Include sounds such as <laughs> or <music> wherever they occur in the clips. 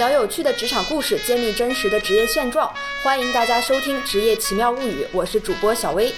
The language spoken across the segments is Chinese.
聊有趣的职场故事，揭秘真实的职业现状。欢迎大家收听《职业奇妙物语》，我是主播小薇。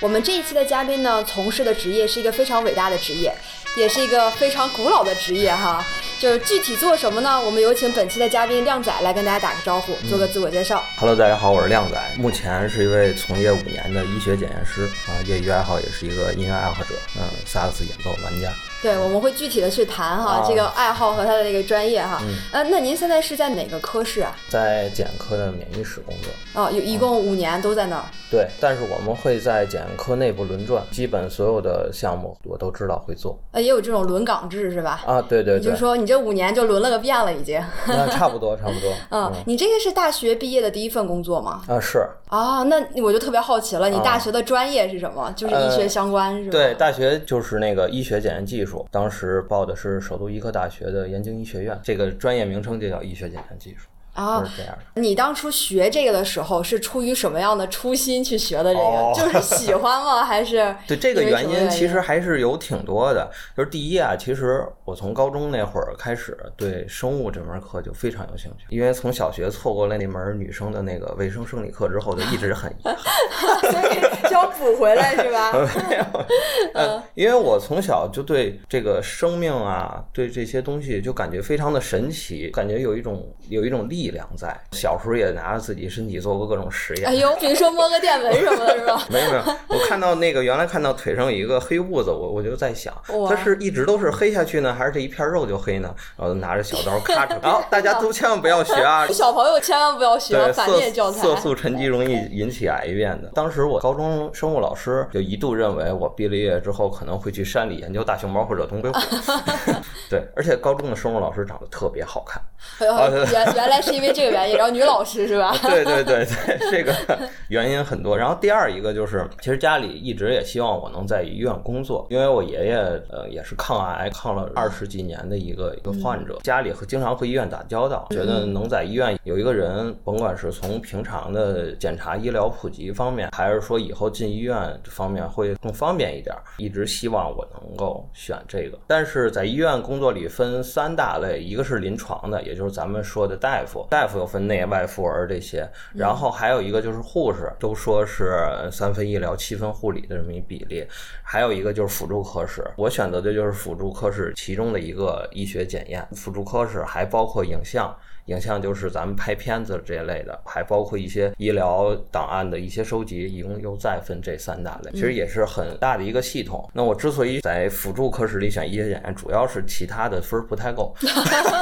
我们这一期的嘉宾呢，从事的职业是一个非常伟大的职业，也是一个非常古老的职业哈。就是具体做什么呢？我们有请本期的嘉宾靓仔来跟大家打个招呼，做个自我介绍。Hello，大家好，我是靓仔，目前是一位从业五年的医学检验师啊，业余爱好也是一个音乐爱好者，嗯，萨克斯演奏玩家。对，我们会具体的去谈哈、啊这个爱好和他的这个专业哈。嗯呃，那您现在是在哪个科室啊？在检验科的免疫室工作，哦，有一共五年都在那儿。对，但是我们会在检验科内部轮转，基本所有的项目我都知道会做呃，也有这种轮岗制是吧？啊，对对对就是，说，你这五年就轮了个遍了，已经。<laughs> 那差不多差不多，<laughs> 嗯，你这个是大学毕业的第一份工作吗？啊是，啊，那我就特别好奇了，你啊大学的专业是什么？就是医学相关、是吧？对，大学就是那个医学检验技术，当时报的是首都医科大学的燕京医学院，这个专业名称就叫医学检验技术，啊，是这样的。你当初学这个的时候是出于什么样的初心去学的这个？哦就是喜欢吗？还是 <laughs> 对这个原因，其实还是有挺多的。就是第一啊，其实我从高中那会儿开始对生物这门课就非常有兴趣，因为从小学错过了那门女生的那个卫生生理课之后，就一直很遗憾。<laughs> 所以就要补回来是吧？<laughs> 没有，嗯，因为我从小就对这个生命啊，对这些东西就感觉非常的神奇，感觉有一种有一种力量在。小时候也拿着自己身体做过各种实验。哎呦，比如说摸个电蚊什么的，<laughs> 是吧？没有没有，我看到那个原来看到腿上有一个黑痦子，我我就在想，它是一直都是黑下去呢，还是这一片肉就黑呢？然后拿着小刀咔嚓，然 <laughs> 后大家都千万不要学啊！<laughs> 小朋友千万不要学对，反色面教材。色素沉积容易引起癌变的。当时我高中生物老师就一度认为我毕了业之后可能会去山里研究大熊猫或者东北虎。对，而且高中的生物老师长得特别好看。呃原原来是因为这个原因，然后女老师是吧？<laughs> 对对对对，这个 <laughs> 原因很多。然后第二一个就是，其实家里一直也希望我能在医院工作，因为我爷爷呃也是抗癌抗了二十几年的一个一个患者，家里和经常和医院打交道，觉得能在医院有一个人，甭管是从平常的检查医疗普及方面，还是说以后进医院这方面会更方便一点，一直希望我能够选这个。但是在医院工作里分三大类，一个是临床的，也就是咱们说的大夫，大夫有分内外妇儿这些，然后还有一个就是护士，都说是三分医疗七分护理的这么一比例，还有一个就是辅助科室，我选择的就是辅助科室其中的一个医学检验，辅助科室还包括影像。影像就是咱们拍片子这一类的，还包括一些医疗档案的一些收集，一共又再分这三大类，其实也是很大的一个系统。那我之所以在辅助科室里选医学检验，主要是其他的分儿不太够。<laughs>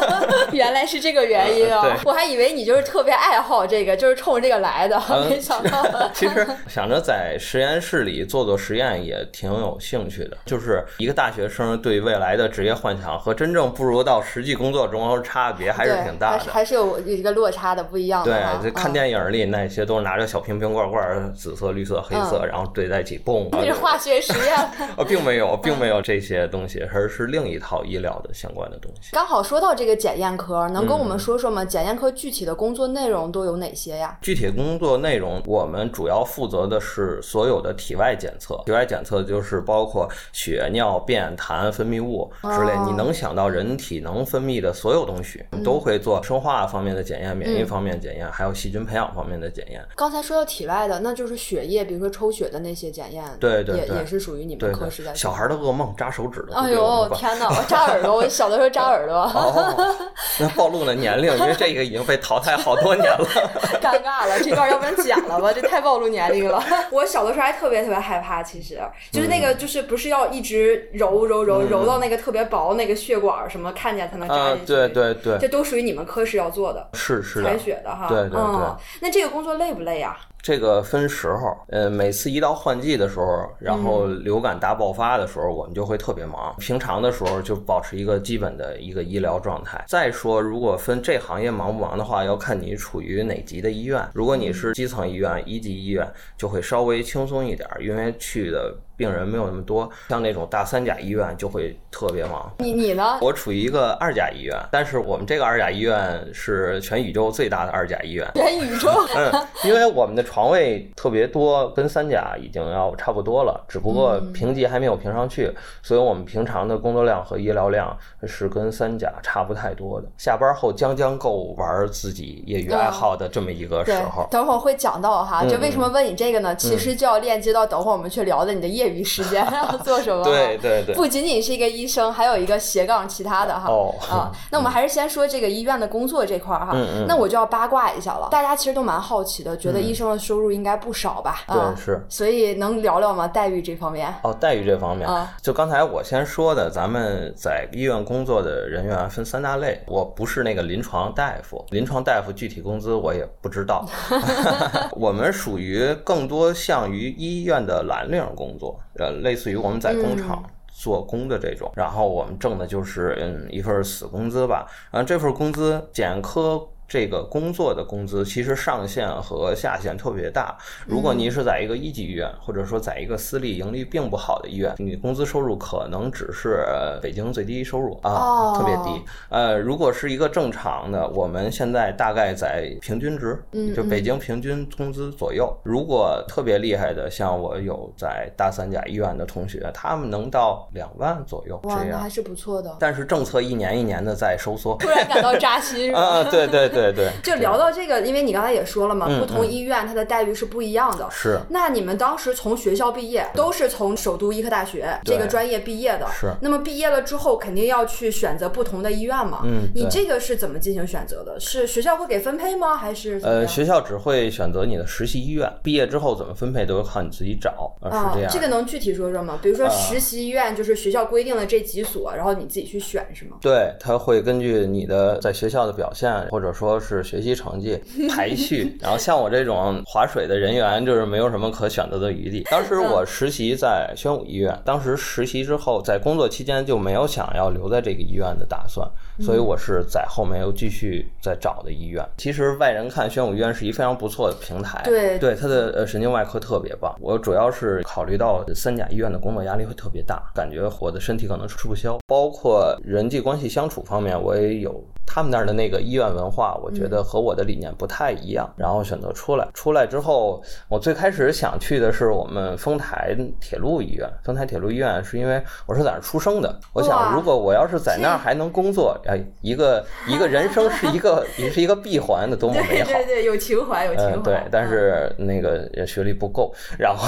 <laughs> 原来是这个原因啊！我还以为你就是特别爱好这个，就是冲着这个来的，嗯没想到。<laughs> 其实想着在实验室里做做实验也挺有兴趣的，就是一个大学生对未来的职业幻想和真正步入到实际工作中差别还是挺大的。还是有有一个落差的，不一样的对。，这看嗯电影里那些都是拿着小瓶瓶罐罐，紫色、绿色、黑色，然后堆在一起，嘣！那是化学实验。<laughs> 呃，并没有，并没有这些东西，而是另一套医疗的相关的东西。刚好说到这个检验科，能跟我嗯们说说吗？检验科具体的工作内容都有哪些呀？具体工作内容，我们主要负责的是所有的体外检测。体外检测就是包括血、尿、便、痰、分泌物之类，哦你能想到人体能分泌的所有东西，嗯都会做生化方面的检验、免疫方面检验，还有细菌培养方面的检验。刚才说到体外的，那就是血液，比如说抽血的那些检验，也对对对也是属于你对对们科室在，小孩的噩梦，扎手指的。哎呦天哪！我扎耳朵，我小的时候扎耳朵，哦，那暴露了年龄，因为这个已经被淘汰好多年了。<laughs> 尴尬了，这段要不然剪了吧，这太暴露年龄了。<laughs> 我小的时候还特别特别害怕，其实就是那嗯个就是不是要一直揉揉揉揉到那个特别薄那个血管什么看见才能扎啊进，去。对对对，这都属于你们科室要做的。是是采。血的哈，对对对嗯，那这个工作累不累啊？这个分时候，呃，每次一到换季的时候，然后流感大爆发的时候，我们就会特别忙。平常的时候就保持一个基本的一个医疗状态。再说，如果分这行业忙不忙的话，要看你处于哪级的医院。如果你是基层医院、一级医院，就会稍微轻松一点，因为去的病人没有那么多，像那种大三甲医院就会特别忙。你你呢？我处于一个二甲医院，但是我们这个二甲医院是全宇宙最大的二甲医院。全宇宙，嗯，因为我们的床位特别多，跟三甲已经要差不多了，只不过评级还没有评上去，所以我们平常的工作量和医疗量是跟三甲差不太多的。下班后将将够玩自己业余爱好的这么一个时候。等会儿会讲到哈，就为什么问你这个呢？其实就要链接到等会儿我们去聊的你的业余时间 <laughs> 要做什么。对对对，不仅仅是一个医生，还有一个斜杠其他的哈。哦啊，<laughs> 那我们还是先说这个医院的工作这块儿哈。嗯嗯。那我就要八卦一下了，大家其实都蛮好奇的，觉得医生的收入应该不少吧？对，是。所以能聊聊吗？待遇这方面？哦，待遇这方面啊，就刚才我先说的，咱们在医院工作的人员分三大类。我不是那个临床大夫，临床大夫具体工资我也不知道。<laughs> <laughs> 我们属于更多像于医院的蓝领工作，呃，类似于我们在工厂做工的这种，然后我们挣的就是嗯一份死工资吧，然后这份工资减科。这个工作的工资其实上限和下限特别大。如果您是在一个一级医院，或者说在一个私立盈利并不好的医院，你工资收入可能只是北京最低收入啊，特别低。呃，如果是一个正常的，我们现在大概在平均值，就北京平均工资左右。如果特别厉害的，像我有在大三甲医院的同学，他们能到两万左右，这样还是不错的。但是政策一年一年的在收缩，突然感到扎心。<laughs> 啊，对对。对对，就聊到这个，因为你刚才也说了嘛，不同医院它的待遇是不一样的。是。那你们当时从学校毕业，都是从首都医科大学这个专业毕业的。是。那么毕业了之后，肯定要去选择不同的医院嘛。嗯。你这个是怎么进行选择的？是学校会给分配吗？还是？呃，学校只会选择你的实习医院，毕业之后怎么分配都要靠你自己找。啊，是这样。这个能具体说说吗？比如说实习医院就是学校规定的这几所，然后你自己去选是吗？对，他会根据你的在学校的表现，或者说是学习成。成绩排序，然后像我这种划水的人员，就是没有什么可选择的余地。当时我实习在宣武医院，当时实习之后，在工作期间就没有想要留在这个医院的打算，所以我是在后面又继续在找的医院。其实外人看宣武医院是一非常不错的平台，对对，它的呃神经外科特别棒。我主要是考虑到三甲医院的工作压力会特别大，感觉我的身体可能吃不消，包括人际关系相处方面，我也有。他们那儿的那个医院文化，我觉得和我的理念不太一样，然后选择出来。出来之后，我最开始想去的是我们丰台铁路医院。丰台铁路医院是因为我是在那儿出生的，我想如果我要是在那儿还能工作，哎，一个 <laughs> 一个人生是一个也是一个闭环的，多么美好！对对，有情怀，有情怀。对，但是那个学历不够，然后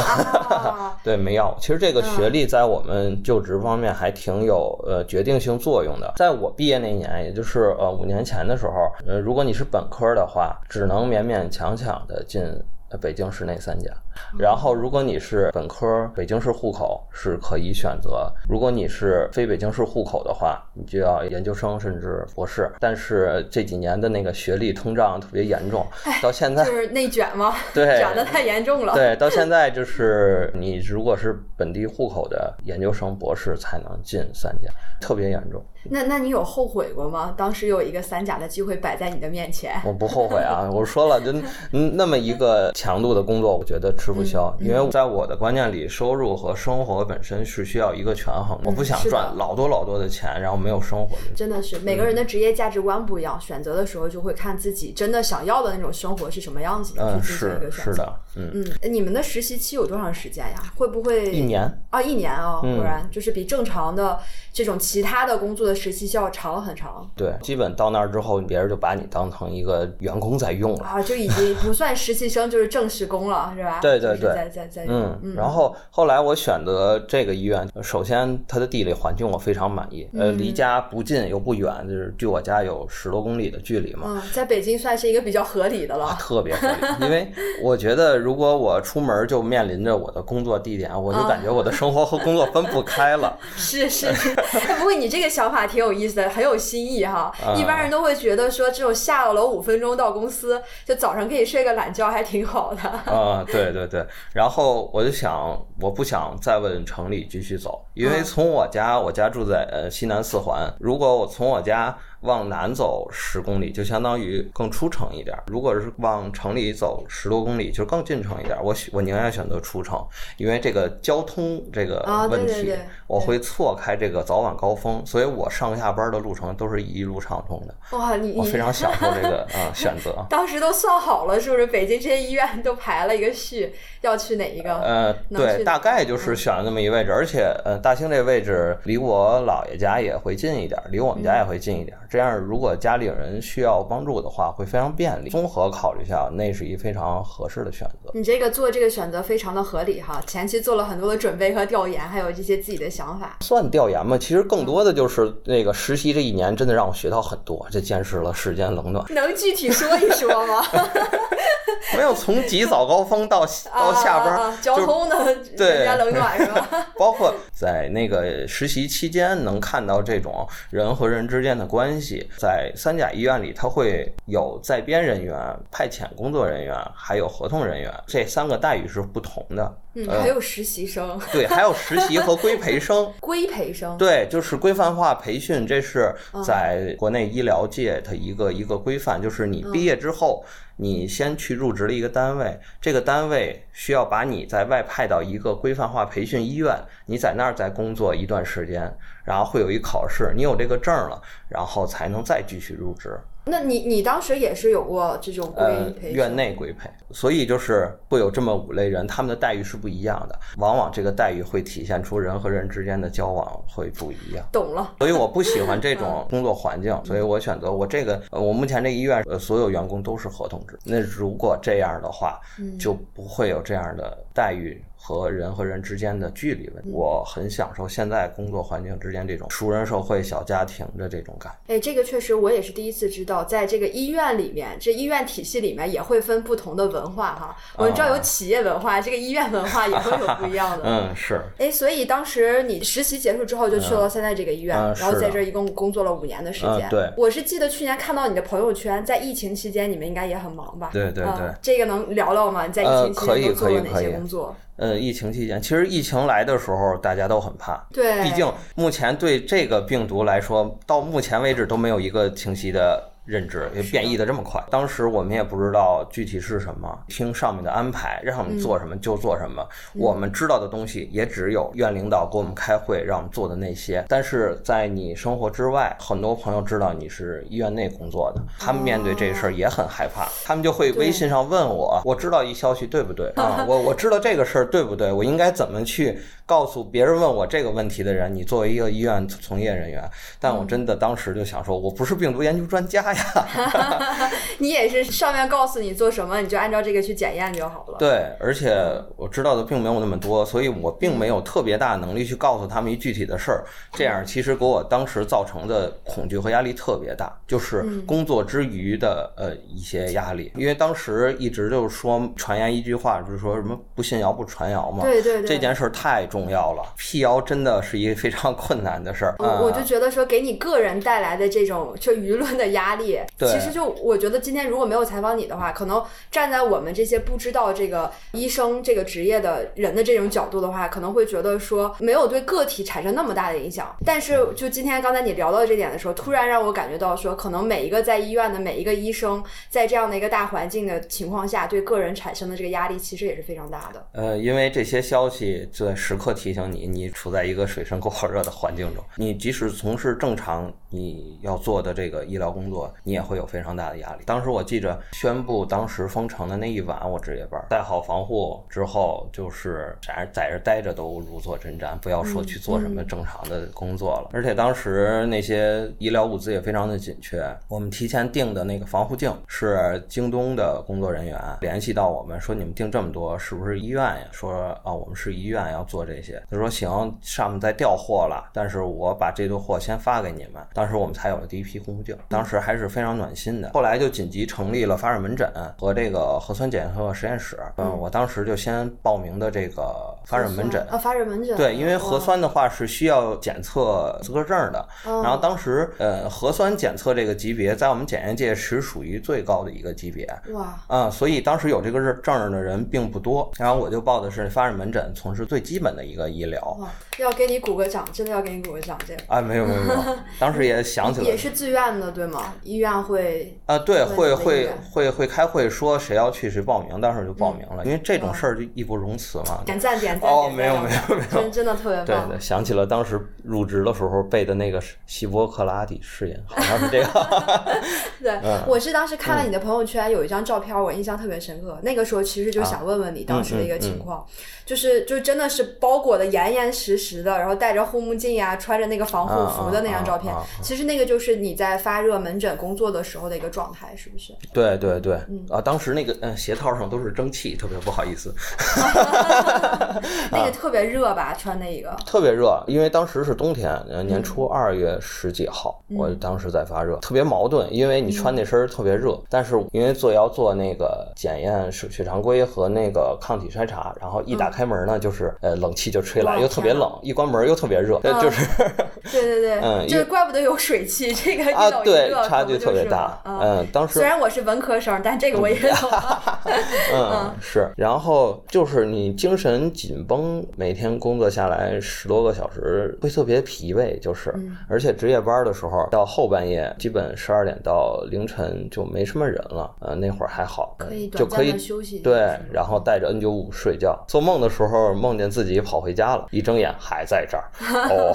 <laughs> 对没要。其实这个学历在我们就职方面还挺有呃决定性作用的。在我毕业那年，也就是呃。五年前的时候，呃，如果你是本科的话，只能勉勉强强的进北京市内三家。然后，如果你是本科北京市户口，是可以选择；如果你是非北京市户口的话，你就要研究生甚至博士。但是这几年的那个学历通胀特别严重，到现在就是内卷吗？对，卷的太严重了。对，到现在就是你如果是本地户口的研究生、博士才能进三甲，特别严重。那那你有后悔过吗？当时有一个三甲的机会摆在你的面前，我不后悔啊！我说了，<laughs> 就那么一个强度的工作，我觉得吃不消。因为在我的观念里，收入和生活本身是需要一个权衡。我不想赚老多老多的钱，然后没有生活。真的是每个人的职业价值观不一样，选择的时候就会看自己真的想要的那种生活是什么样子的，去进行一个选择。是的，嗯嗯。你们的实习期有多长时间呀？会不会一年啊？一年啊，果然就是比正常的这种其他的工作的实习期要长。很长，对，基本到那儿之后，别人就把你当成一个员工在用了啊，就已经不算实习生，就是正式工了，是吧？<laughs> 对对对，在在在，嗯，然后后来我选择这个医院，首先它的地理环境我非常满意，呃，离家不近又不远，就是距我家有十多公里的距离嘛。嗯，在北京算是一个比较合理的了，特别合理，因为我觉得如果我出门就面临着我的工作地点，我就感觉我的生活和工作分不开了。<laughs> 是是，<laughs> 不过你这个想法挺有意思的，很有。新意哈，一般人都会觉得说这种下了楼五分钟到公司，就早上可以睡个懒觉，还挺好的。啊，对对对。然后我就想，我不想再问城里继续走，因为从我家，我家住在呃西南四环，如果我从我家往南走十公里，就相当于更出城一点；如果是往城里走十多公里，就更进城一点。我我宁愿选择出城，因为这个交通这个问题，我会错开这个早晚高峰，所以我上下班的路程都是一路畅通的。哇，你我非常享受这个啊选择。<laughs> 当时都算好了，是不是？北京这些医院都排了一个序，要去哪一个？呃，对，大概就是选了那么一位置，而且呃，大兴这位置离我姥爷家也会近一点，离我们家也会近一点。这样，如果家里有人需要帮助的话，会非常便利。综合考虑下，那是一非常合适的选择。你这个做这个选择非常的合理哈，前期做了很多的准备和调研，还有这些自己的想法。算调研吗？其实更多的就是那个实习这一年，真的让我学到很多，这见识了世间冷暖。能具体说一说吗？<laughs> 没有从挤早高峰到到下班，交通的对冷暖是吧？<laughs> 包括在那个实习期间，能看到这种人和人之间的关系。在三甲医院里，他会有在编人员、派遣工作人员，还有合同人员，这三个待遇是不同的。嗯，还有实习生，对，还有实习和规培生。<laughs> 规培生，对，就是规范化培训，这是在国内医疗界的一个一个规范，就是你毕业之后。你先去入职了一个单位，这个单位需要把你在外派到一个规范化培训医院，你在那儿再工作一段时间，然后会有一考试，你有这个证了，然后才能再继续入职。那你你当时也是有过这种规培，院内规培，所以就是会有这么五类人，他们的待遇是不一样的，往往这个待遇会体现出人和人之间的交往会不一样。懂了。所以我不喜欢这 <laughs> 种工作环境，所以我选择我这个，我目前这医院呃所有员工都是合同制。那如果这样的话，就不会有这样的待遇。和人和人之间的距离问题，我很享受现在工作环境之间这种熟人社会、小家庭的这种感。哎，这个确实我也是第一次知道，在这个医院里面，这医院体系里面也会分不同的文化哈。我们知道有企业文化，这个医院文化也会有不一样的。<laughs> 嗯，是。哎，所以当时你实习结束之后就去了现在这个医院，然后在这一共工作了五年的时间。对。我是记得去年看到你的朋友圈，在疫情期间你们应该也很忙吧？对对对。这个能聊聊吗？你在疫情期间都做了哪些工作？呃，疫情期间，其实疫情来的时候，大家都很怕。对，毕竟目前对这个病毒来说，到目前为止都没有一个清晰的。认知也变异的这么快，当时我们也不知道具体是什么，听上面的安排，让我们做什么就做什么。我们知道的东西也只有院领导给我们开会让我们做的那些。但是在你生活之外，很多朋友知道你是医院内工作的，他们面对这事儿也很害怕，他们就会微信上问我，我知道一消息对不对啊？<laughs> 我我知道这个事儿对不对？我应该怎么去告诉别人问我这个问题的人？你作为一个医院从业人员，但我真的当时就想说，我不是病毒研究专家。<laughs> 你也是上面告诉你做什么，你就按照这个去检验就好了。对，而且我知道的并没有那么多，所以我并没有特别大的能力去告诉他们一具体的事儿。这样其实给我当时造成的恐惧和压力特别大，就是工作之余的呃一些压力。因为当时一直就是说传言一句话，就是说什么不信谣不传谣嘛。对对对，这件事儿太重要了，辟谣真的是一个非常困难的事儿。我我就觉得说给你个人带来的这种就舆论的压力。其实就我觉得今天如果没有采访你的话，可能站在我们这些不知道这个医生这个职业的人的这种角度的话，可能会觉得说没有对个体产生那么大的影响。但是就今天刚才你聊到这点的时候，突然让我感觉到说，可能每一个在医院的每一个医生，在这样的一个大环境的情况下，对个人产生的这个压力其实也是非常大的。呃，因为这些消息就在时刻提醒你，你处在一个水深火热的环境中，你即使从事正常你要做的这个医疗工作。你也会有非常大的压力。当时我记着宣布当时封城的那一晚，我值夜班，带好防护之后，就是在在这待着都如坐针毡，不要说去做什么正常的工作了。而且当时那些医疗物资也非常的紧缺，我们提前订的那个防护镜是京东的工作人员联系到我们说，你们订这么多是不是医院呀？说啊，我们是医院要做这些。他说行，上面在调货了，但是我把这堆货先发给你们。当时我们才有了第一批护镜，当时还是。非常暖心的，后来就紧急成立了发热门诊和这个核酸检测实验室。嗯，我当时就先报名的这个发热门诊啊，发热门诊。对，因为核酸的话是需要检测资格证的。然后当时呃，核酸检测这个级别在我们检验界是属于最高的一个级别。哇！嗯，所以当时有这个证证的人并不多。然后我就报的是发热门诊，从事最基本的一个医疗。哇！要给你鼓个掌，真的要给你鼓个掌，这个。啊，没有没有没有，<laughs> 当时也想起来也是自愿的，对吗？医院会啊，对，会会会会开会说谁要去谁报名，当时就报名了，因为这种事儿就义不容辞嘛。点赞点赞。哦，没有没有没有，真真的特别棒。对对，想起了当时入职的时候背的那个希波克拉底誓言，好像是这个。<laughs> <laughs> 对，嗯我是当时看了你的朋友圈，有一张照片，我印象特别深刻。那个时候其实就想问问你当时的一个情况，就是就真的是包裹的严严实实的，然后戴着护目镜呀、穿着那个防护服的那张照片。其实那个就是你在发热门诊工作的时候的一个状态，是不是？对对对，啊，当时那个嗯鞋套上都是蒸汽，特别不好意思，<laughs> 那个特别热吧，穿那个。特别热，因为当时是冬天，呃，年初二月十几号，嗯。我当时在发热，特别矛盾，因为你穿那身特别热，但是因为做要做那个检验血血常规和那个抗体筛查，然后一打开门呢，就是呃冷气就吹来，又特别冷，一关门又特别热，呃 <laughs> 就是对对对，嗯就是怪不得有水汽，这个一啊对，差距特别大，嗯，当时虽然我是文科生，但这个我也懂。<laughs> <laughs> 嗯，是，然后就是你精神紧绷，每天工作下来十多个小时，会特别疲惫，就是，嗯而且值夜班的时候，到后半夜，基本十二点到凌晨就没什么人了，呃，那会儿还好，可以就可以短暂休息对，然后带着 N 九五睡觉，做梦的时候梦见自己跑回家了，一睁眼还在这儿，哦，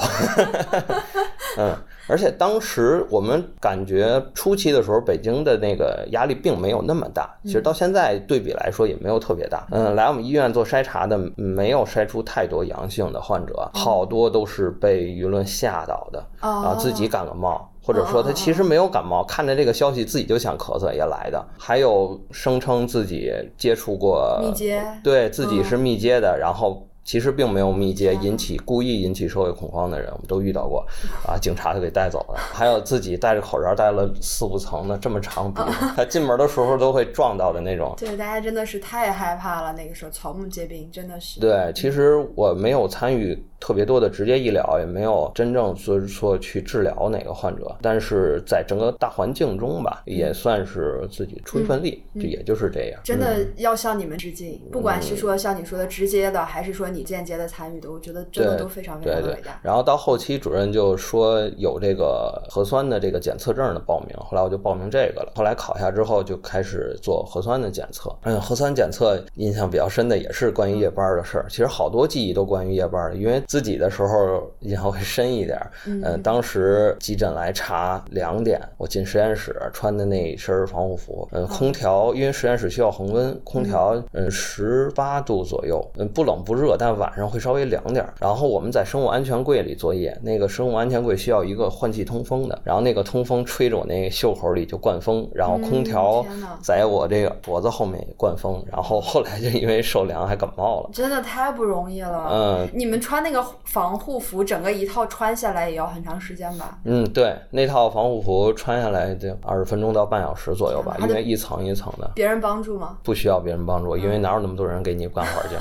<laughs> 嗯。而且当时我们感觉初期的时候，北京的那个压力并没有那么大。其实到现在对比来说也没有特别大。嗯，来我们医院做筛查的没有筛出太多阳性的患者，好多都是被舆论吓到的啊，哦自己感个冒。或者说他其实没有感冒，看着这个消息自己就想咳嗽也来的，还有声称自己接触过密接对自己是密接的，然后其实并没有密接，引起故意引起社会恐慌的人，我们都遇到过，<laughs> 啊，警察就给带走了。还有自己戴着口罩戴了四五层的这么长鼻，<laughs> 他进门的时候都会撞到的那种。对，大家真的是太害怕了，那个时候草木皆兵，真的是。对，其实我没有参与特别多的直接医疗，也没有真正说说去治疗哪个患者，但是在整个大环境中吧，也算是自己出一份力，就也就是这样。真的要向你们致敬，不管是说像你说的直接的，还是说你间接的参与的，我觉得真的都非常非常的伟大。然后到后期，主任就说有这个核酸的这个检测证的报名，后来我就报名这个了。后来考下之后，就开始做核酸的检测。嗯，核酸检测印象比较深的也是关于夜班的事儿。其实好多记忆都关于夜班的，因为自己的时候印象会深一点。嗯，当时急诊来查两点，我进实验室穿的那身防护服，嗯，空调因为实验室需要恒温，空调嗯十八度左右，嗯不冷不热，但晚上会稍微凉点儿。然后我们在生物安全柜里作业，那个生物安全柜需要一个换气通风的，然后那个通风吹着我那袖口里就灌风，然后空调在我这个脖子后面也灌风，然后后来就因为受凉还感冒了。真的太不容易了。嗯，你们穿那个防护服，整个一套穿下来也要很长时间吧？嗯，对，那套防护服穿下来得二十分钟到半小时左右吧，因为一层一层的。别人帮助吗？不需要别人帮助，因为哪有那么多人给你干活去，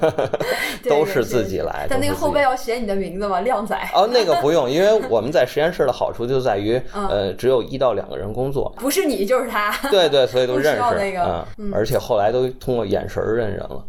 对 <laughs> 都是自己来。但那个后背要写你的名字吗？靓仔。哦，那个不用，因为我们在实验室的好处就在于，嗯呃，只有一到两个人工作，不是你就是他。对对，所以都 <laughs> 认识，那个嗯，而且后来都通过眼神认人了。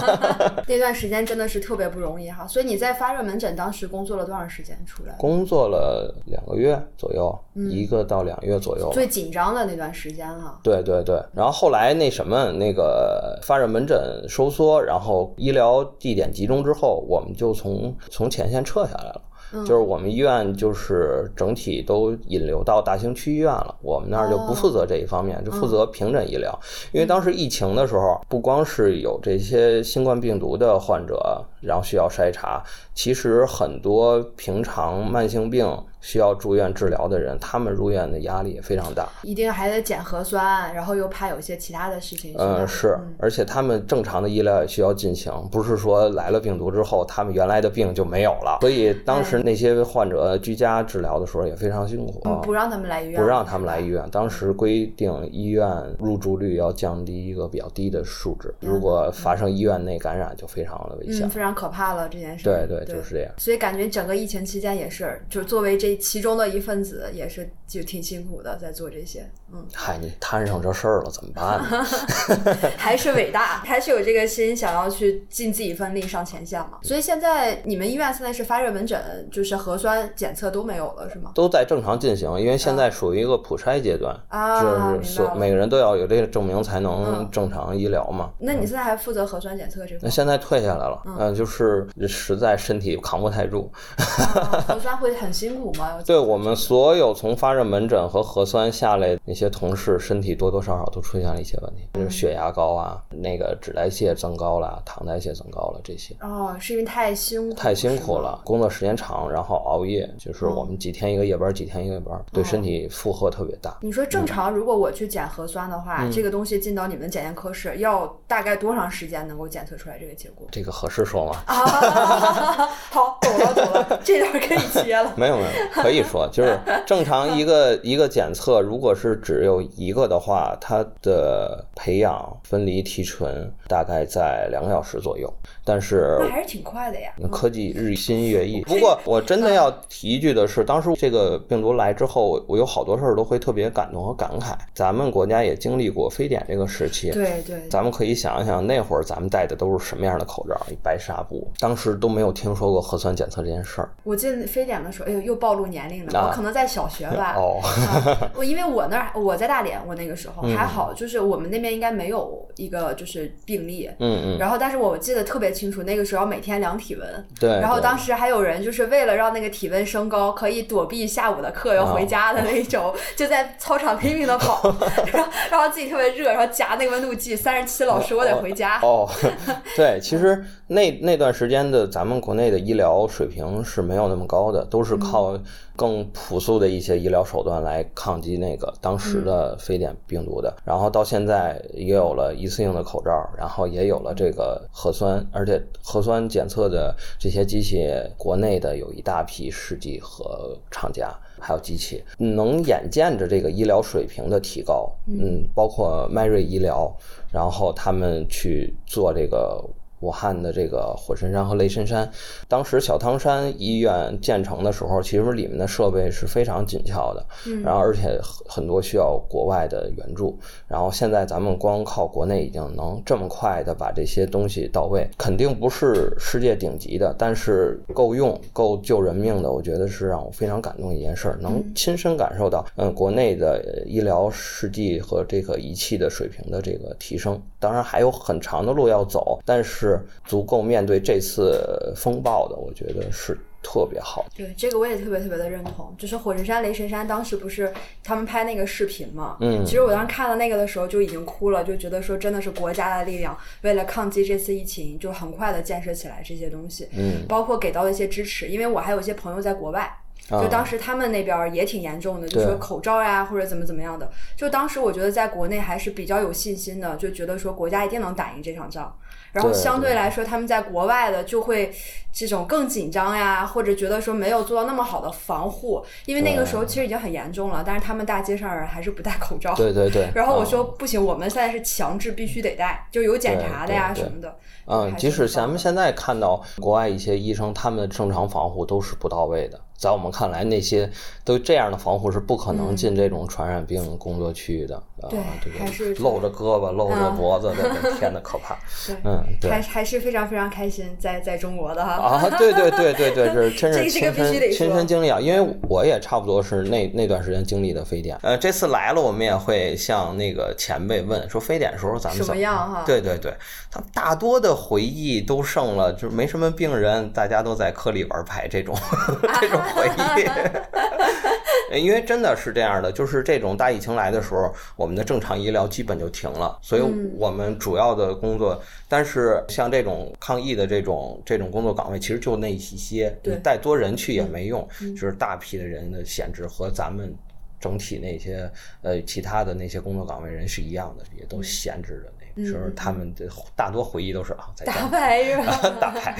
<laughs> 那段时间真的是特别不容易哈，所以你在发热门诊当时工作了多长时间出来？工作了两个月左右，嗯一个到两个月左右。最紧张的那段时间哈。对对对，然后后来那什么，那个发热门诊收缩，然后医疗地点集中之后，我们就从从前线撤下来了。就是我们医院就是整体都引流到大兴区医院了，我们那儿就不负责这一方面，就负责平诊医疗。因为当时疫情的时候，不光是有这些新冠病毒的患者，然后需要筛查，其实很多平常慢性病需要住院治疗的人，他们入院的压力也非常大。一定还得检核酸，然后又怕有一些其他的事情。嗯，是，而且他们正常的医疗也需要进行，不是说来了病毒之后，他们原来的病就没有了。所以当时那些患者居家治疗的时候也非常辛苦不让他们来医院，不让他们来医院。当时规定医院入住率要降低一个比较低的数值，如果发生医院内感染，就非常的危险嗯，。非常可怕了这件事。对对，就是这样。所以感觉整个疫情期间也是，就作为这这其中的一份子，也是就挺辛苦的，在做这些。嗯，嗨，你摊上这事儿了，怎么办呢？<laughs> <laughs> 还是伟大，还是有这个心，想要去尽自己一份力上前线嘛。所以现在你们医院现在是发热门诊，就是核酸检测都没有了，是吗？都在正常进行，因为现在属于一个普筛阶段，啊就是每个人都要有这个证明才能正常医疗嘛。那你现在还负责核酸检测这块？那现在退下来了，嗯、就是实在身体扛不太住。啊 <laughs> 核酸会很辛苦吗？<laughs> 对我们所有从发热门诊和核酸下来那些同事，身体多多少少都出现了一些问题，就是血压高啊，那个脂代谢增高了，糖代谢增高了这些。哦，是因为太辛苦，太辛苦了，工作时间长，然后熬夜，就是我们几天一个夜班，几天一个夜班，对身体负荷特别大。你说正常，如果我去检核酸的话，嗯这个东西进到你们检验科室要大概多长时间能够检测出来这个结果？这个合适说吗？<laughs> 啊，<laughs> 好，懂了懂了，这段可以接了。<laughs> 没有没有，可以说就是正常一个 <laughs> 一个检测，如果是只有一个的话，它的培养、分离、提纯大概在两个小时左右。但是那还是挺快的呀。科技日新月异。不过我真的要提一句的是，当时这个病毒来之后，我有好多事儿都会特别感动和感慨。咱们国家也经历过非典这个时期，对对，咱们可以想一想，那会儿咱们戴的都是什么样的口罩？一白纱布，当时都没有听说过核酸检测这件事儿。我记得非典的时候，哎呦，又暴露年龄了，啊我可能在小学吧。哦，啊 <laughs> 我因为我那儿我在大连，我那个时嗯候还好，就是我们那边应该没有一个就是病例。嗯嗯，然后，但是我记得特别清楚，那个时候要每天量体温。对。然后当时还有人就是为了让那个体温升高，可以躲避下午的课要回家的那种，就在操场拼命的跑，<laughs> 然后然后自己特别热，然后夹那个温度计，三十七老师我得回家。哦，<laughs> 对，其实那那段时间的咱们国内的医疗水平是没有那么高的，都是靠更朴素的一些医疗手段来抗击那个当时的非典病毒的。然后到现在也有了一次性的口罩，然后也有了这个核酸，而且核酸检测的这些机器，国内的有一大批试剂和厂家。还有机器，能眼见着这个医疗水平的提高，嗯，包括迈瑞医疗，然后他们去做这个武汉的这个火神山和雷神山。当时小汤山医院建成的时候，其实里面的设备是非常紧俏的，然后而且很很多需要国外的援助。然后现在咱们光靠国内已经能这么快的把这些东西到位，肯定不是世界顶级的，但是够用、够救人命的，我觉得是让我非常感动一件事儿，能亲身感受到，嗯，国内的呃医疗试剂和这个仪器的水平的这个提升。当然还有很长的路要走，但是足够面对这次风暴的，我觉得是特别好的。对这个我也特别特别的认同，就是火神山、雷神山当时不是他们拍那个视频嘛，嗯其实我当时看到那个的时候就已经哭了，就觉得说真的是国家的力量，为了抗击这次疫情，就很快的建设起来这些东西，嗯，包括给到的一些支持，因为我还有一些朋友在国外。就当时他们那边也挺严重的，就说口罩呀或者怎么怎么样的。就当时我觉得在国内还是比较有信心的，就觉得说国家一定能打赢这场仗。然后相对对。来说，他们在国外的就会这种更紧张呀，或者觉得说没有做到那么好的防护，因为那个时候其实已经很严重了，但是他们大街上人还是不戴口罩。对对对。然后我嗯说不行，我们现在是强制必须得戴，就有检查的呀什么的。嗯，即使咱们现在看到国外一些医生，他们的正常防护都是不到位的。在我们看来，那些都这样的防护是不可能进这种传染病工作区域的。啊，对这还是露着胳膊、露着嗯脖子的，<laughs> 天呐，可怕。对，嗯，对还。还是非常非常开心在在中国的哈。<laughs> 啊，对对对对对，这真是亲身必须得说亲身经历啊！因为我也差不多是那那段时间经历的非典。呃，这次来了，我们也会向那个前辈问说，非典时候咱们怎么样哈？对对对，他大多的回忆都剩了，就是没什么病人，大家都在科里玩牌这种 <laughs> 这种回忆。<laughs> 因为真的是这样的，就是这种大疫情来的时候，我们的正常医疗基本就停了，所以嗯我们主要的工作，但是像这种抗疫的这种这种工作岗位，其实就那一些，对你带多人去也没用，嗯就是大批的人的闲置和咱们。整体那些呃其他的那些工作岗位人是一样的，也都闲置的那个时候，嗯他们的大多回忆都是啊在打牌是吧？<laughs> 打牌，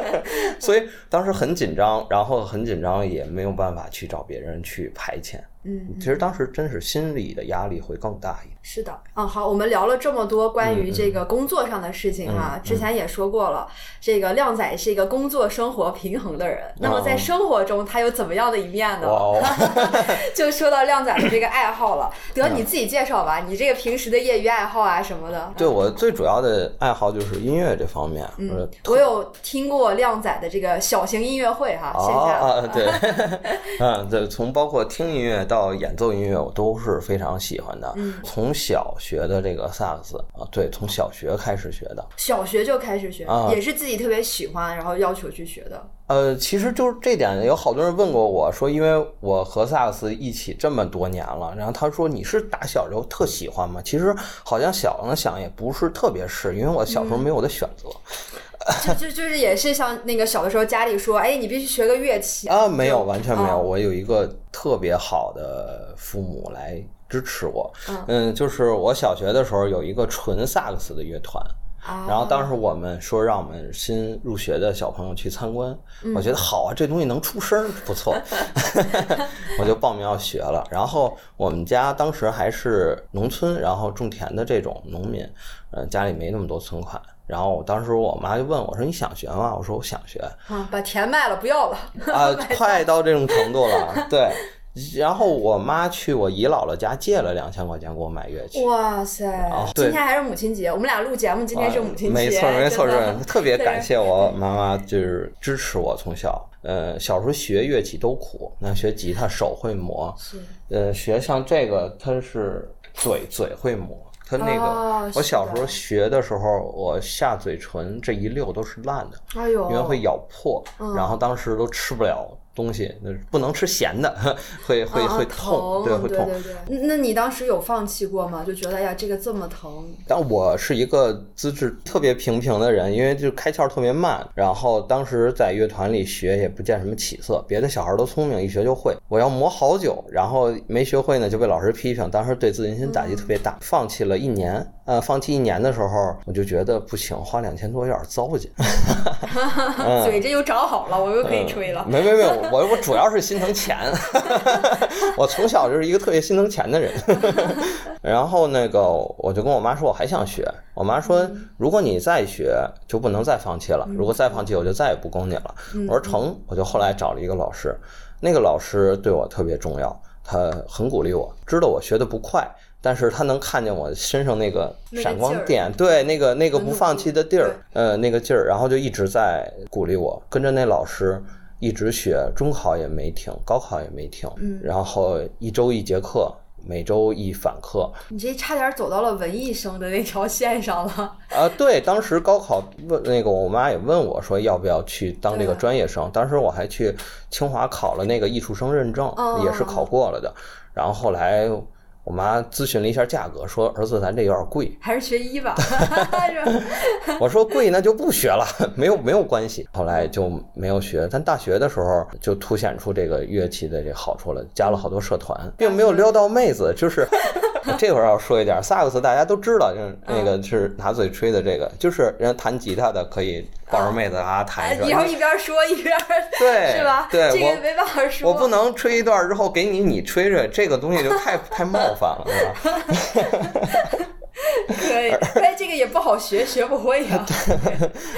<laughs> 所以当时很紧张，然后很紧张，也没有办法去找别人去排遣，嗯，其实当时真是心理的压力会更大一点。是的，嗯，好，我们聊了这么多关于这个工作上的事情哈、嗯嗯之前也说过了，这个靓仔是一个工作生活平衡的人。那么在生活中，他有怎么样的一面呢？哦，<laughs> 就说到靓仔的这个爱好了，得嗯你自己介绍吧，你这个平时的业余爱好啊什么的。对我最主要的爱好就是音乐这方面。呃嗯，我有听过靓仔的这个小型音乐会哈，线下啊，的。<laughs> 对，<laughs> 嗯，对，从包括听音乐到演奏音乐，我都是非常喜欢的。嗯从小学的这个萨克斯啊，对，从小学开始学的。小学就开始学，啊也是自己特别喜欢，然后要求去学的。呃，其实就是这点，有好多人问过我说，因为我和萨克斯一起这么多年了，然后他说你是打小就特喜欢吗？其实好像小了想也不是特别是，因为我小时候没有的选择。<laughs> 就就就是也是像那个小的时候家里说，哎，你必须学个乐器啊，没有，完全没有。哦我有一个特别好的父母来支持我。嗯嗯，就是我小学的时候有一个纯萨克斯的乐团，啊然后当时我们说让我们新入学的小朋友去参观，嗯我觉得好啊，这东西能出声儿，不错，<laughs> 我就报名要学了。然后我们家当时还是农村，然后种田的这种农民，呃，家里没那么多存款。然后我当时我妈就问我说：“你想学吗？”我说：“我想学。”啊，把田卖了不要了。啊，<laughs> 快到这种程度了，<laughs> 对。然后我妈去我姨姥姥家借了两千块钱给我买乐器，哇塞！啊今天还是母亲节，我们俩录节目，今天是母亲节，没错没错，是特别感谢我妈妈，就是支持我从小。呃，小时候学乐器都苦，那学吉他手会磨，呃，学像这个它是嘴嘴会磨，它那个、哦我小时候学的时候，我下嘴唇这一溜都是烂的，哎呦，因为会咬破，嗯。然后当时都吃不了东西，那不能吃咸的，<laughs> 会会啊会痛，对，会痛。对对对。那你当时有放弃过吗？就觉得哎呀，这个这么疼，但我是一个资质特别平平的人，因为就开窍特别慢，然后当时在乐团里学也不见什么起色，别的小孩都聪明，一学就会。我要磨好久，然后没学会呢就被老师批评，当时对自信心打击特别大，放弃了一年。呃，放弃一年的时候，我就觉得不行，花两千多有点糟践。<laughs> 嘴这又长好了，我又可以吹了。没没没有，我我主要是心疼钱，<laughs> 我从小就是一个特别心疼钱的人。<laughs> 然后那个我就跟我妈说我还想学，我妈说如果你再学就不能再放弃了，如果再放弃我就再也不供你了。我说成，我就后来找了一个老师，那个老师对我特别重要，他很鼓励我，知道我学的不快。但是他能看见我身上那个闪光点，对那个那个不放弃的地儿，呃，那个劲儿，然后就一直在鼓励我，跟着那老师一直学，中考也没停，高考也没停，嗯然后一周一节课，每周一返课，你这差点走到了文艺生的那条线上了。啊，对，当时高考问那个我妈也问我说要不要去当这个专业生，当时我还去清华考了那个艺术生认证，哦也是考过了的，然后后来。我妈咨询了一下价格，说：“儿子，咱这有点贵。还是学医吧？<laughs> ”我说：“贵那就不学了，没有没有关系。”后来就没有学，但大学的时候就凸显出这个乐器的这好处了，加了好多社团，并没有撩到妹子，就是 <laughs> 这会儿要说一点，萨克斯大家都知道，就是那个是拿嘴吹的这个，就是人家弹吉他的可以抱着妹子啊弹一段。然后一边说一边对 <laughs> 是吧？对这个我没办法说。我不能吹一段之后给你你吹吹，这个东西就太 <laughs> 太冒犯了，是吧？可以，但，这个也不好学，学不会呀。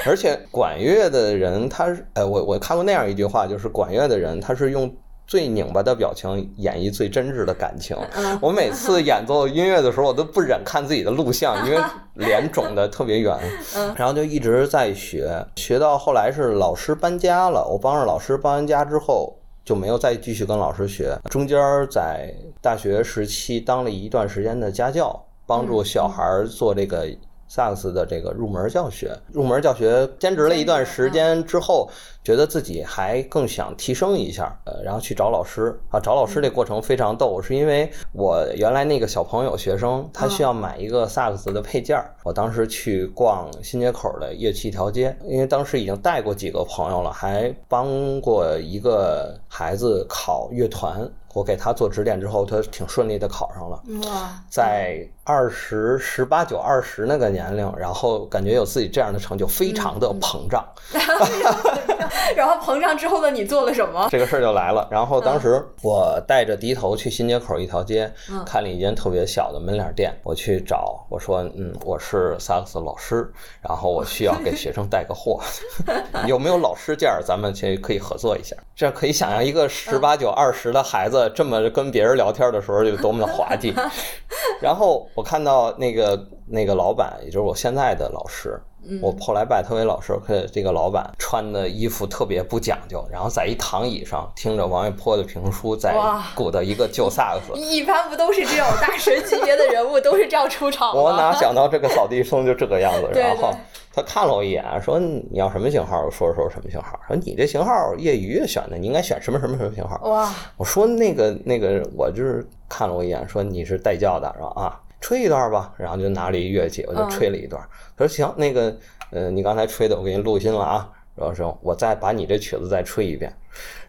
而且管乐的人，他是，呃，我我看过那样一句话，就是管乐的人，他是用最拧巴的表情演绎最真挚的感情。嗯我每次 <laughs> 演奏音乐的时候，我都不忍看自己的录像，因为 <laughs> 脸肿的特别圆。嗯然后就一直在学，学到后来是老师搬家了，我帮着老师搬完家之后。就没有再继续跟老师学，中间在大学时期当了一段时间的家教，帮助小孩儿做这个萨克斯的这个入门教学。入门教学兼职了一段时间之后，觉得自己还更想提升一下，呃，然后去找老师啊。找老师这过程非常逗，是因为我原来那个小朋友学生，他需要买一个萨克斯的配件儿，我当时去逛新街口的乐器一条街，因为当时已经带过几个朋友了，还帮过一个孩子考乐团。我给他做指点之后，他挺顺利的考上了。哇，在二十十八九二十那个年龄，然后感觉有自己这样的成就，非常的膨胀。<laughs> <laughs> <laughs> 然后膨胀之后的你做了什么？这个事儿就来了。然后当时我带着低头去新街口一条街，嗯看了一间特别小的门脸店，我去找，我说，嗯，我是萨克斯老师，然后我需要给学生带个货，<laughs> 有没有老师件儿？咱们去可以合作一下。这可以想象一个十八九、二十的孩子这么跟别人聊天的时候，有多么的滑稽。<laughs> 然后我看到那个那个老板，也就是我现在的老师，我后来拜他为老师，可这个老板穿的衣服特别不讲究，然后在一躺椅上听着王玥坡的评书，在鼓的一个旧萨克斯。<laughs> 一般不都是这种大神级别的人物都是这样出场吗？我哪想到这个扫地僧就这个样子，<laughs> 对然后他看了我一眼，说你要什么型号？我说说什么型号？说你这型号业余选的，你应该选什么什么什么型号？哇，我说那个那个，我就是看了我一眼，说你是带教的，然后啊，吹一段吧，然后就拿了一乐器，我就嗯。吹了一段。他说行，那个呃，你刚才吹的我给你录音了啊，然后说我再把你这曲子再吹一遍，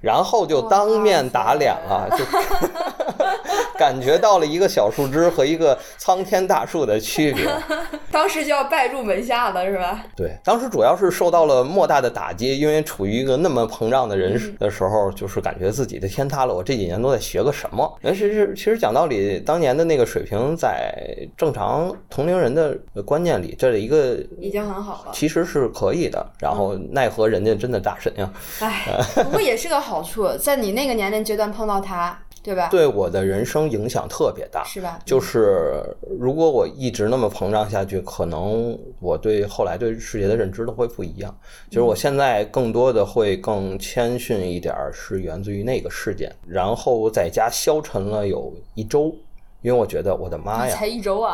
然后就当面打脸了，就 <laughs> 感觉到了一个小树枝和一个苍天大树的区别。<laughs> 当时就要拜入门下了是吧？对，当时主要是受到了莫大的打击，因为处于一个那么膨胀的人的时候，就是感觉自己的天塌了。我这几年都在学个什么？其实是其实讲道理，当年的那个水平，在正常同龄人的观念里，这一个已经很好了。其实是可以的。然后奈何人家真的大神呀，哎，不过也是个好处，在你那个年龄阶段碰到他，对吧？对我的人生影响特别大。是吧？就是如果我一直那么膨胀下去，可能我对后来对世界的认知都会不一样。就是我现在更多的会更谦逊一点儿，是源自于那个事件。然后我在家消沉了有一周，因为我觉得我的妈呀，才一周啊！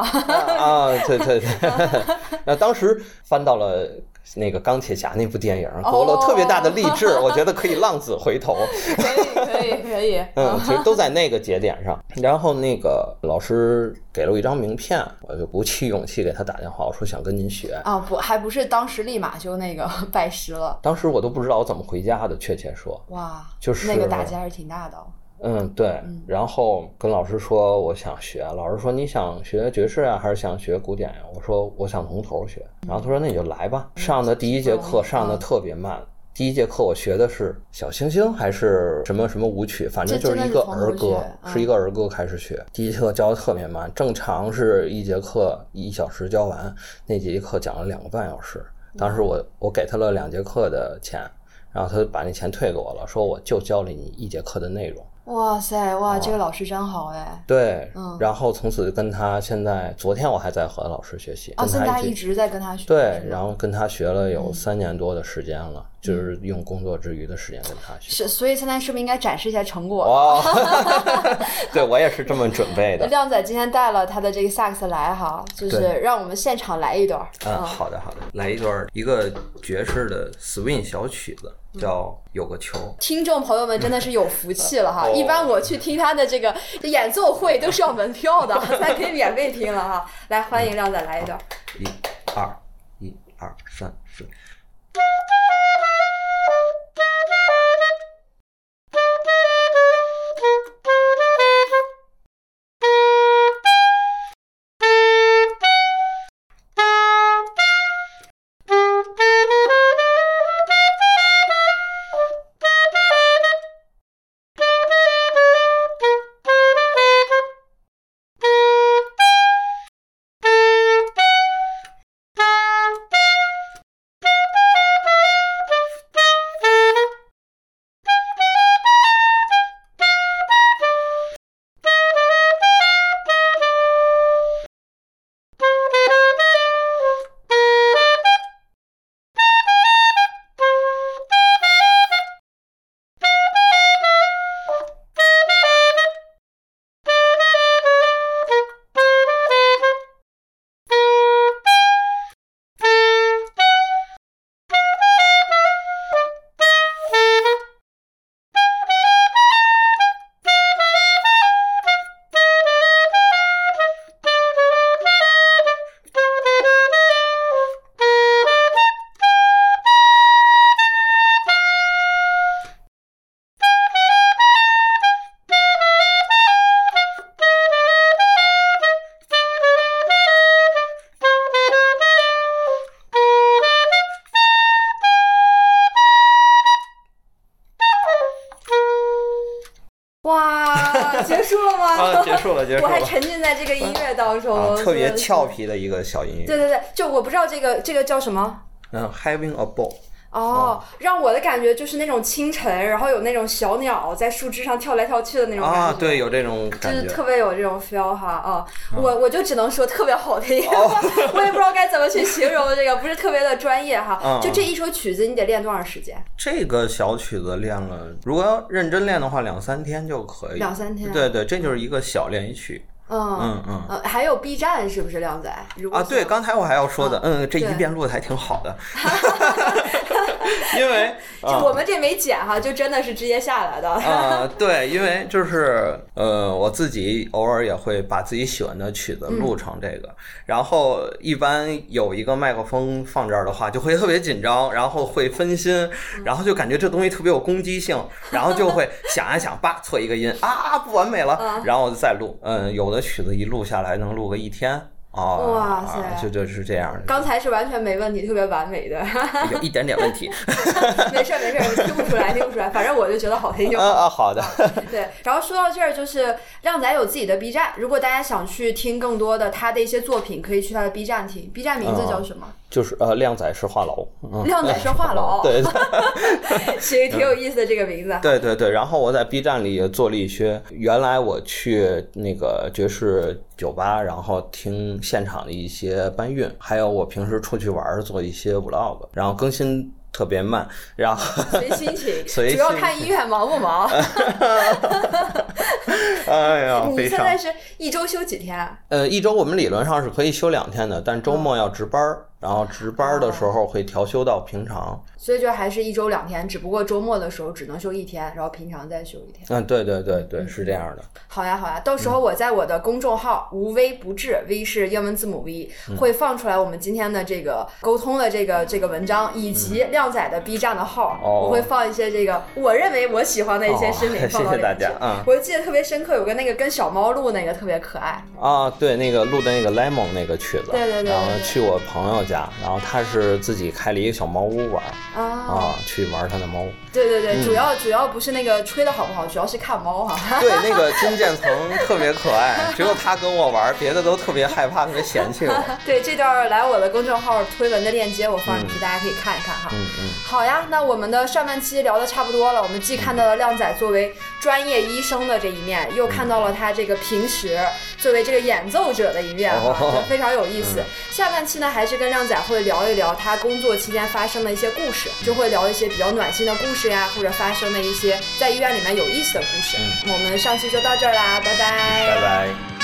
啊，对对对，<laughs> 那当时翻到了。那个钢铁侠那部电影给我了特别大的励志，<laughs> 我觉得可以浪子回头。可以可以可以，<laughs> 嗯，其实都在那个节点上。然后那个老师给了我一张名片，我就鼓起勇气给他打电话，我说想跟您学。啊不，还不是当时立马就那个 <laughs> 拜师了。当时我都不知道我怎么回家的，确切说，哇，就是那个打击还是挺大的哦。嗯，对。然后跟老师说我想学，老师说你想学爵士啊，还是想学古典呀、我说我想从头学。然后他说那你就来吧。上的第一节课上的特别慢。第一节课我学的是小星星还是什么什么舞曲，反正就是一个儿歌是一个儿歌开始学。第一节课教的特别慢，正常是一节课一小时教完，那节课讲了两个半小时。当时我我给他了两节课的钱，然后他把那钱退给我了，说我就教了你一节课的内容。哇塞哇，这个老师真好哎！对，嗯然后从此跟他现在，昨天我还在和老师学习，哦，跟他一起。现在一直在跟他学。对然后跟他学了嗯有三年多的时间了，就是用工作之余的时间跟他学。是，所以现在是不是应该展示一下成果？哇，<laughs> 对我也是这么准备的。<laughs> 亮仔今天带了他的这个萨克斯来哈，就是让我们现场来一段。嗯，好的好的，来一段一个爵士的 swing 小曲子，叫《有个球》。听众朋友们真的是有福气了哈！<laughs> 哦一般我去听他的这个演奏会都是要门票的，咱可以免费听了哈。来，欢迎亮仔来一段。一二一二三四。啊，结束了吗？啊，结束了，结束了。我还沉浸在这个音乐当中，啊、特别俏。皮的一个小音乐。对对对，就我不知道这个这个叫什么。嗯，Having a ball。哦，让我的感觉就是那种清晨，然后有那种小鸟在树枝上跳来跳去的那种感觉。啊，对，有这种就是。特别有这种 feel 哈啊！我我就只能说特别好听，<laughs> 我也不知道该怎么去形容这个，不是特别的专业哈。嗯就这一首曲子，你得练多长时间？这个小曲子练了，如果要认真练的话，两三天就可以。两三天对对，这就是一个小练习曲。嗯嗯嗯。呃，还有 B 站是不是靓仔？如啊，对，刚才我还要说的，嗯，这一遍录的还挺好的，<laughs> 因为 <laughs> 就我们这没剪哈，就真的是直接下来的。啊，<laughs> 对，因为就是呃，我自己偶尔也会把自己喜欢的曲子录成这个，然后一般有一个麦克风放这儿的话，就会特别紧张，然后会分心，然后就感觉这东西特别有攻击性，然后就会想一想，叭错一个音啊，不完美了，然后我就再录，嗯，有的曲子一录下来能录个一天。啊，哇塞啊就就是这样的，刚才是完全没问题，特别完美的，有 <laughs> 一点点问题。<laughs> 没事儿没事儿，听不出来听不出来，反正我就觉得好听就好。啊啊，好的。对，然后说到这儿，就是靓仔有自己的 B 站，如果大家想去听更多的他的一些作品，可以去他的 B 站听。B 站名字叫什么？就是呃，靓仔是话痨，嗯，靓仔是话痨 <laughs> 对 <laughs> <laughs> 其实，挺有意思的这个名字。对对对。然后我在 B 站里也做了一些，原来我去那个爵士酒吧，然后听现场的一些搬运，还有我平时出去玩儿做一些 vlog，然后更新特别慢，然后随心情，随主要看医院忙不忙。哎呀，你现在是一周休几天啊？呃，一周我们理论上是可以休两天的，但周末要值班儿，然后值班儿的时候会调休到平常。所以就还是一周两天，只不过周末的时候只能休一天，然后平常再休一天。嗯，对对对对，是这样的。好呀好呀，到时候我在我的公众号“无微不至 ”，V 是英文字母 V，会放出来我们今天的这个沟通的这个这个文章，以及靓仔的 B 站的号，哦我会放一些这个我认为我喜欢的一些视频哦放到里面去谢谢大家。嗯我就记得特别深刻，有个那个跟小猫录那个特别可爱。啊，对，那个录的那个 Lemon 那个曲子，对对对对然后去我朋友家，然后他是自己开了一个小猫屋玩啊，啊，去玩他的猫。对对对，嗯主要主要不是那个吹的好不好，主要是看猫哈。对，<laughs> 那个金渐层特别可爱，只有他跟我玩，别的都特别害怕，特别嫌弃我。对，这段来我的公众号推文的链接我放进去，大家可以看一看哈。嗯嗯，好呀，那我们的上半期聊的差不多了，我们既看到了靓仔作为专业医生的这一面，又看到了他这个平时作为这个演奏者的一面非常有意思。下半期呢，还是跟靓仔会聊一聊他工作期间发生的一些故事，就会聊一些比较暖心的故事呀，或者发生的一些在医院里面有意思的故事。嗯我们上期就到这儿啦，拜拜，拜拜。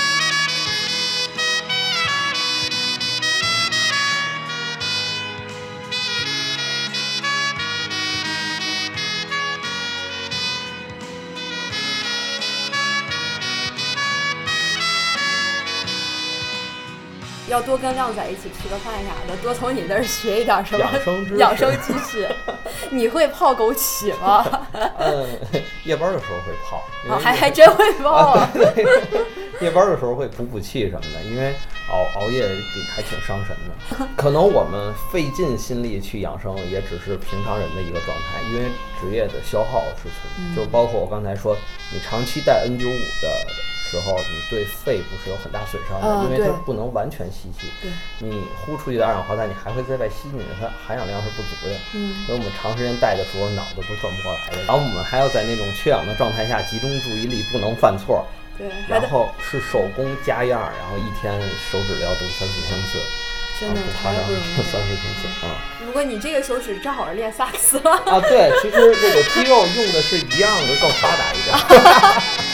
要多跟靓仔一起吃个饭啥的，多从你那儿学一点什么养生知识养生知识。<laughs> 你会泡枸杞吗？嗯，夜班的时候会泡，还还真会泡啊！夜班的时候会补补气什么的，因为熬熬夜比还挺伤神的。可能我们费尽心力去养生，也只是平常人的一个状态，因为职业的消耗是存，就包括我刚才说，你长期戴 N95 的时候，你对肺部是有很大损伤的，嗯因为它不能完全吸气。对你呼出去的二氧化碳，你还会再外吸进去，它含氧量是不足的。嗯所以我们长时间戴的时候，脑子都转不过来的。然后我们还要在那种缺氧的状态下集中注意力，不能犯错。对，然后是手工加样，然后一天手指要动三四千次，真的夸张太不容，易三了。<laughs> 四千次啊如果你这个手指正好是练萨克斯了。啊！对，其实这个肌肉用的是一样的，更发达一点。<laughs>